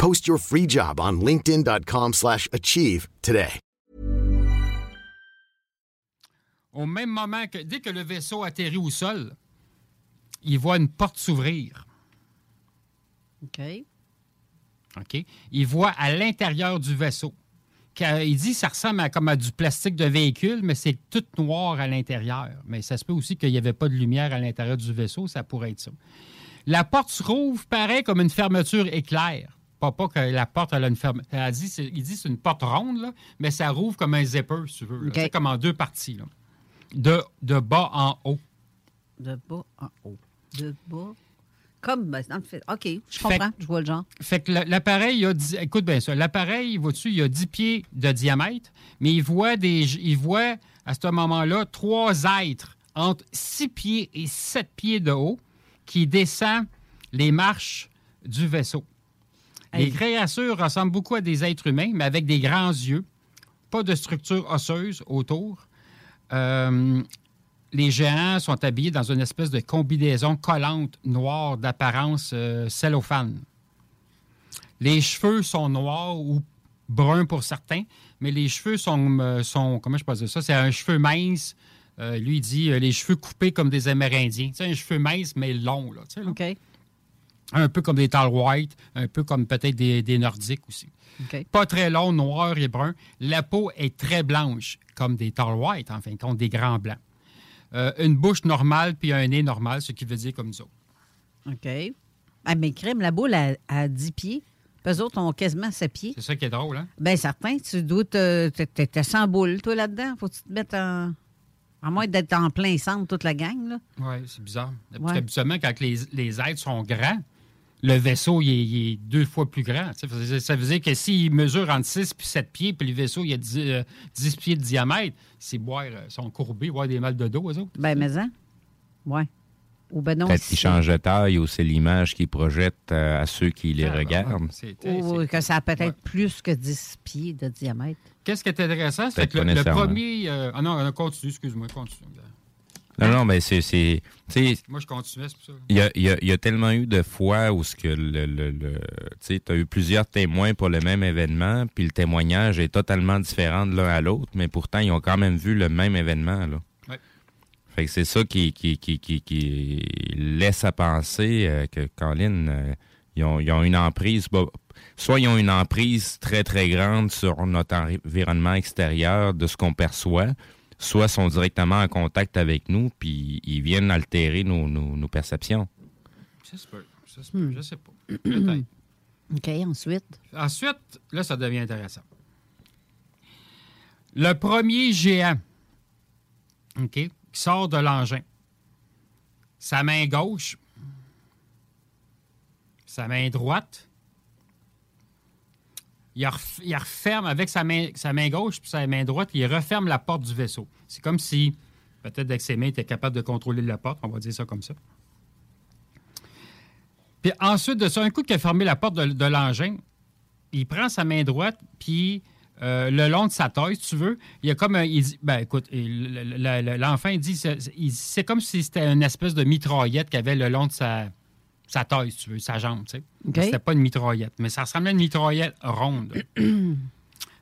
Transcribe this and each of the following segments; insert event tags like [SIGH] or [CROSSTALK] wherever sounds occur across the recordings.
Post your free job on linkedin.com/achieve slash achieve today. Au même moment que dès que le vaisseau atterrit au sol, il voit une porte s'ouvrir. OK. OK? Il voit à l'intérieur du vaisseau. Il dit que ça ressemble à, comme à du plastique de véhicule, mais c'est tout noir à l'intérieur. Mais ça se peut aussi qu'il n'y avait pas de lumière à l'intérieur du vaisseau, ça pourrait être ça. La porte se rouvre, pareil, comme une fermeture éclair. Pas, pas que la porte, elle a une fermeture. Il dit il dit c'est une porte ronde, là, mais ça rouvre comme un zipper, si tu veux. là. OK. C'est comme en deux parties. là. De, de bas en haut. De bas en haut. De bas. Comme, fait. OK, je comprends. Je vois le genre. Fait que l'appareil, il a dix- écoute bien ça, l'appareil, vois-tu, il a 10 pieds de diamètre, mais il voit, des, il voit à ce moment-là trois êtres entre 6 pieds et 7 pieds de haut qui descendent les marches du vaisseau. Les créatures ressemblent beaucoup à des êtres humains, mais avec des grands yeux, pas de structure osseuse autour. Euh, les géants sont habillés dans une espèce de combinaison collante noire d'apparence euh, cellophane. Les cheveux sont noirs ou bruns pour certains, mais les cheveux sont, euh, sont comment je peux dire ça? C'est un cheveu mince. Euh, lui, il dit les cheveux coupés comme des Amérindiens. Sais, un cheveu mince, mais long, là, là. OK. Un peu comme des Tall White, un peu comme peut-être des, des Nordiques aussi. Pas très long, noir et brun. La peau est très blanche, comme des Tall White, en fin de compte, des grands blancs. Euh, une bouche normale puis un nez normal, ce qui veut dire comme nous autres. OK. Ah, mais crème, la boule à, à 10 pieds. Puis eux autres ont quasiment 7 pieds. C'est ça qui est drôle, hein? Bien, certain, tu dois te. t'es- sans boule, toi, là-dedans. Faut que tu te mettes en. À moins d'être en plein centre, toute la gang, là. Oui, c'est bizarre. Ouais. qu'habituellement, quand les, les êtres sont grands, le vaisseau, il est, il est deux fois plus grand. Ça veut dire- Ça veut dire que s'il mesure entre 6 et 7 pieds, puis le vaisseau, il a 10, euh, 10 pieds de diamètre, c'est boire, euh, ils sont courbés, boire des mal de dos, eux autres. Ben, mais hein? Ouais. Ou ben non. Peut-être qu'ils changent de taille ou c'est l'image qu'ils projettent euh, à ceux qui les Ah, regardent. Ou que ça a peut-être Ouais. plus que 10 pieds de diamètre. Qu'est-ce qui est intéressant, c'est Peut-être que le, le premier. euh, ah non, euh, continue, excuse-moi, continue. Non, non, mais c'est. Moi, je continuais, c'est pour ça. Il y a, il y a- il y a tellement eu de fois où ce que le, le, le- tu as eu plusieurs témoins pour le même événement, puis le témoignage est totalement différent de l'un à l'autre, mais pourtant ils ont quand même vu le même événement là. Ouais. Fait que c'est ça qui, qui, qui, qui, qui laisse à penser euh, que Colin, euh, ils, ont, ils ont une emprise. bah, soit ils ont une emprise très très grande sur notre environnement extérieur de ce qu'on perçoit, soit sont directement en contact avec nous, puis ils viennent altérer nos, nos, nos perceptions. Ça se peut. Ça se peut, je sais pas. Peut-être. OK, ensuite? Ensuite, là, ça devient intéressant. Le premier géant, OK, qui sort de l'engin, sa main gauche, sa main droite, il, ref- il referme avec sa main, sa main gauche puis sa main droite, il referme la porte du vaisseau. C'est comme si, peut-être avec ses mains, il était capable de contrôler la porte, on va dire ça comme ça. Puis ensuite de ça, un coup qu'il a fermé la porte de, l'engin, il prend sa main droite, puis euh, le long de sa taille, si tu veux, il y a comme un. Il dit, ben écoute, l'enfant, il dit, c'est comme si c'était une espèce de mitraillette qu'il avait le long de sa, sa taille, si tu veux, sa jambe, tu sais. C'était pas une mitraillette, mais ça ressemblait à une mitraillette ronde. [CLEARS THROAT]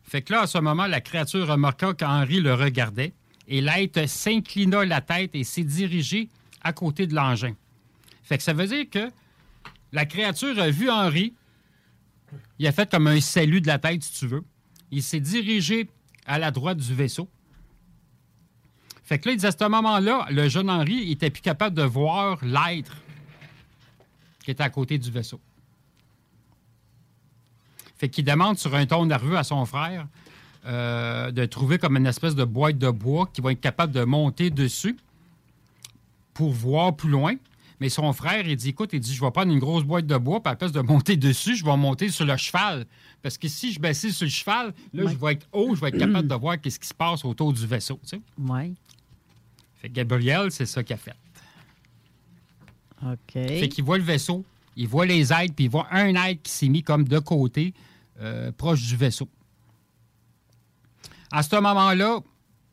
fait que là, à ce moment, la créature remarqua qu'Henri le regardait et l'être s'inclina la tête et s'est dirigé à côté de l'engin. Fait que ça veut dire que la créature a vu Henri. Il a fait comme un salut de la tête, si tu veux. Il s'est dirigé à la droite du vaisseau. Fait que là, il à ce moment-là, le jeune Henri était plus capable de voir l'être qui était à côté du vaisseau. Fait qu'il demande sur un ton nerveux à son frère euh, de trouver comme une espèce de boîte de bois qui va être capable de monter dessus pour voir plus loin. Mais son frère, il dit Écoute, il dit, je vais prendre une grosse boîte de bois, puis à la place de monter dessus, je vais monter sur le cheval. Parce que si je baissais sur le cheval, là, je vais être haut, je vais être capable de voir ce qui se passe autour du vaisseau. Tu sais? Oui. Fait que Gabriel, c'est ça qu'il a fait. OK. Fait qu'il voit le vaisseau, il voit les aides, puis il voit un aide qui s'est mis comme de côté, euh, proche du vaisseau. À ce moment-là,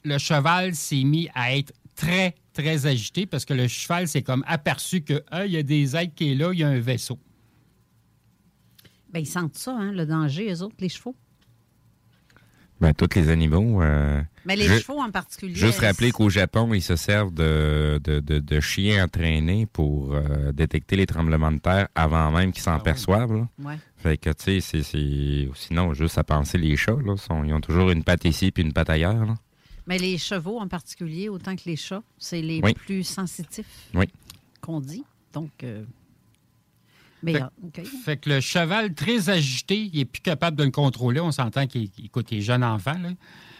le cheval s'est mis à être très, très agité parce que le cheval s'est comme aperçu que ah, il y a des aides qui est là, il y a un vaisseau. Bien, ils sentent ça, hein, le danger, eux autres, les chevaux. Ben, tous les animaux. euh, Mais les chevaux en particulier. Juste rappeler qu'au Japon, ils se servent de, de, de- de chiens entraînés pour euh, détecter les tremblements de terre avant même qu'ils s'en Ah perçoivent. Ouais. Fait que, tu sais, c'est- c'est... Sinon, juste à penser les chats, là, sont- ils ont toujours une patte ici puis une patte ailleurs. là. Mais les chevaux en particulier, autant que les chats, c'est les Oui. plus sensitifs Oui. qu'on dit. Donc, euh, mais Fait- que le cheval, très agité, il est plus capable de le contrôler. On s'entend qu'il écoute, il est jeune enfant. Là.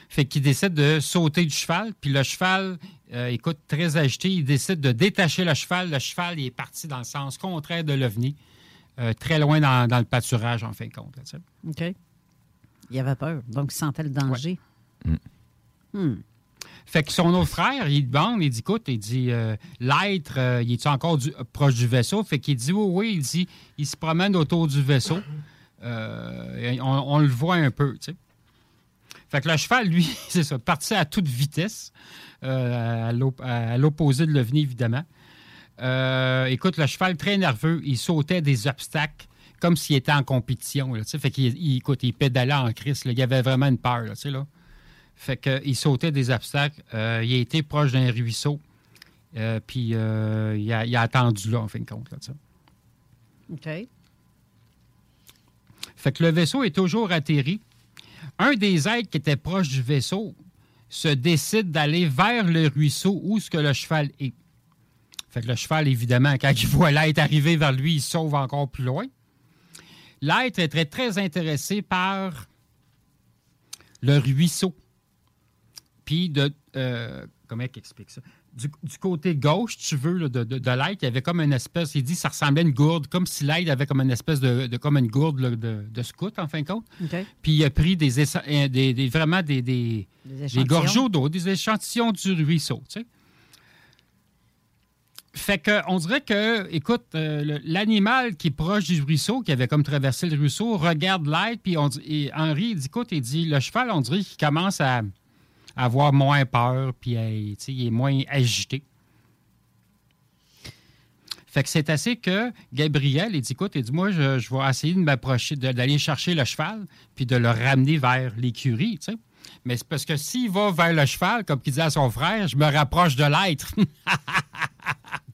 Fait qu'il décide de sauter du cheval. Puis le cheval, euh, écoute, très agité, il décide de détacher le cheval. Le cheval, il est parti dans le sens contraire de l'OVNI, euh, très loin dans, dans le pâturage, en fin de compte. là. OK. Il avait peur. Donc, il sentait le danger. Hmm. Fait que son autre frère, il demande, il dit, écoute, il dit, euh, l'être, euh, il est encore proche du vaisseau? Fait qu'il dit, oui, oui, il dit, il se promène autour du vaisseau. Euh, on, le voit un peu, tu sais. Fait que le cheval, lui, [LAUGHS] c'est ça, parti à toute vitesse, à l'op- à l'opposé de l'OVNI, évidemment. Écoute, le cheval, très nerveux, il sautait des obstacles comme s'il était en compétition. Fait qu'il, il- il pédalait en crise, il avait vraiment une peur, là, tu sais, là. Fait qu'il sautait des obstacles. Euh, il a été proche d'un ruisseau. Euh, puis euh, il, a, il a attendu là, en fin de compte. Là. OK. fait que le vaisseau est toujours atterri. Un des aides qui était proche du vaisseau se décide d'aller vers le ruisseau où ce que le cheval est. Fait que le cheval, évidemment, quand il voit l'être arriver vers lui, il sauve encore plus loin. L'être est très, très intéressé par le ruisseau. Puis de. euh, comment il explique ça? Du, du côté gauche, tu veux, là, de, de, de l'être, il y avait comme une espèce. Il dit ça ressemblait à une gourde, comme si l'être avait comme une espèce de. de- comme une gourde là, de, de scout, en fin de compte. Puis il a pris des, euh, des- des- vraiment des, des, Des gorgeaux d'eau, des échantillons du ruisseau, tu sais. Fait que, on dirait que, écoute, euh, l'animal qui est proche du ruisseau, qui avait comme traversé le ruisseau, regarde l'être, puis on dit- et Henri, il dit, écoute, il dit, le cheval, on dirait qu'il commence à avoir moins peur, puis il est moins agité. Fait que c'est assez que Gabriel, il dit, écoute, il dit, moi, je, vais essayer de m'approcher, d'aller chercher le cheval, puis de le ramener vers l'écurie. Mais c'est parce que s'il va vers le cheval, comme il dit à son frère, je me rapproche de l'être.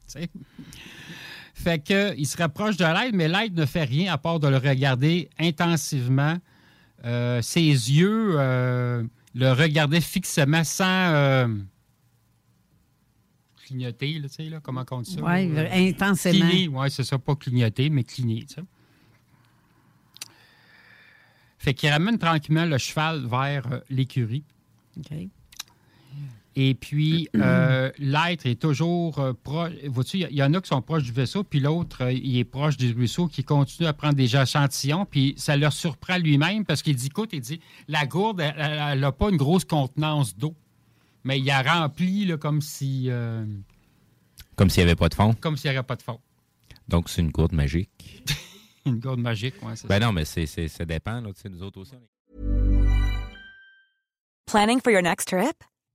[LAUGHS] Fait que, il se rapproche de l'être, mais l'être ne fait rien à part de le regarder intensivement. Euh, ses yeux euh, le regardaient fixement sans euh, clignoter, là, tu sais, là, comment on dit ça? Oui, Euh, intensément. Cligner, oui, c'est ça, pas clignoter, mais cligner, tu sais. Fait qu'il ramène tranquillement le cheval vers euh, l'écurie. OK. Et puis, euh, l'être est toujours euh, proche. Vois-tu, il y- en a qui sont proches du vaisseau, puis l'autre, euh, il est proche du ruisseau, qui continue à prendre des échantillons, puis ça leur surprend lui-même parce qu'il dit écoute, il dit la gourde, elle n'a pas une grosse contenance d'eau, mais il a rempli là, comme si euh, Comme s'il n'y avait pas de fond. comme s'il n'y avait pas de fond. Donc, c'est une gourde magique. [LAUGHS] Une gourde magique, oui, c'est Ben ça. non, mais c'est, c'est- ça dépend. Là, tu sais, nous autres aussi. on est- Planning for your next trip?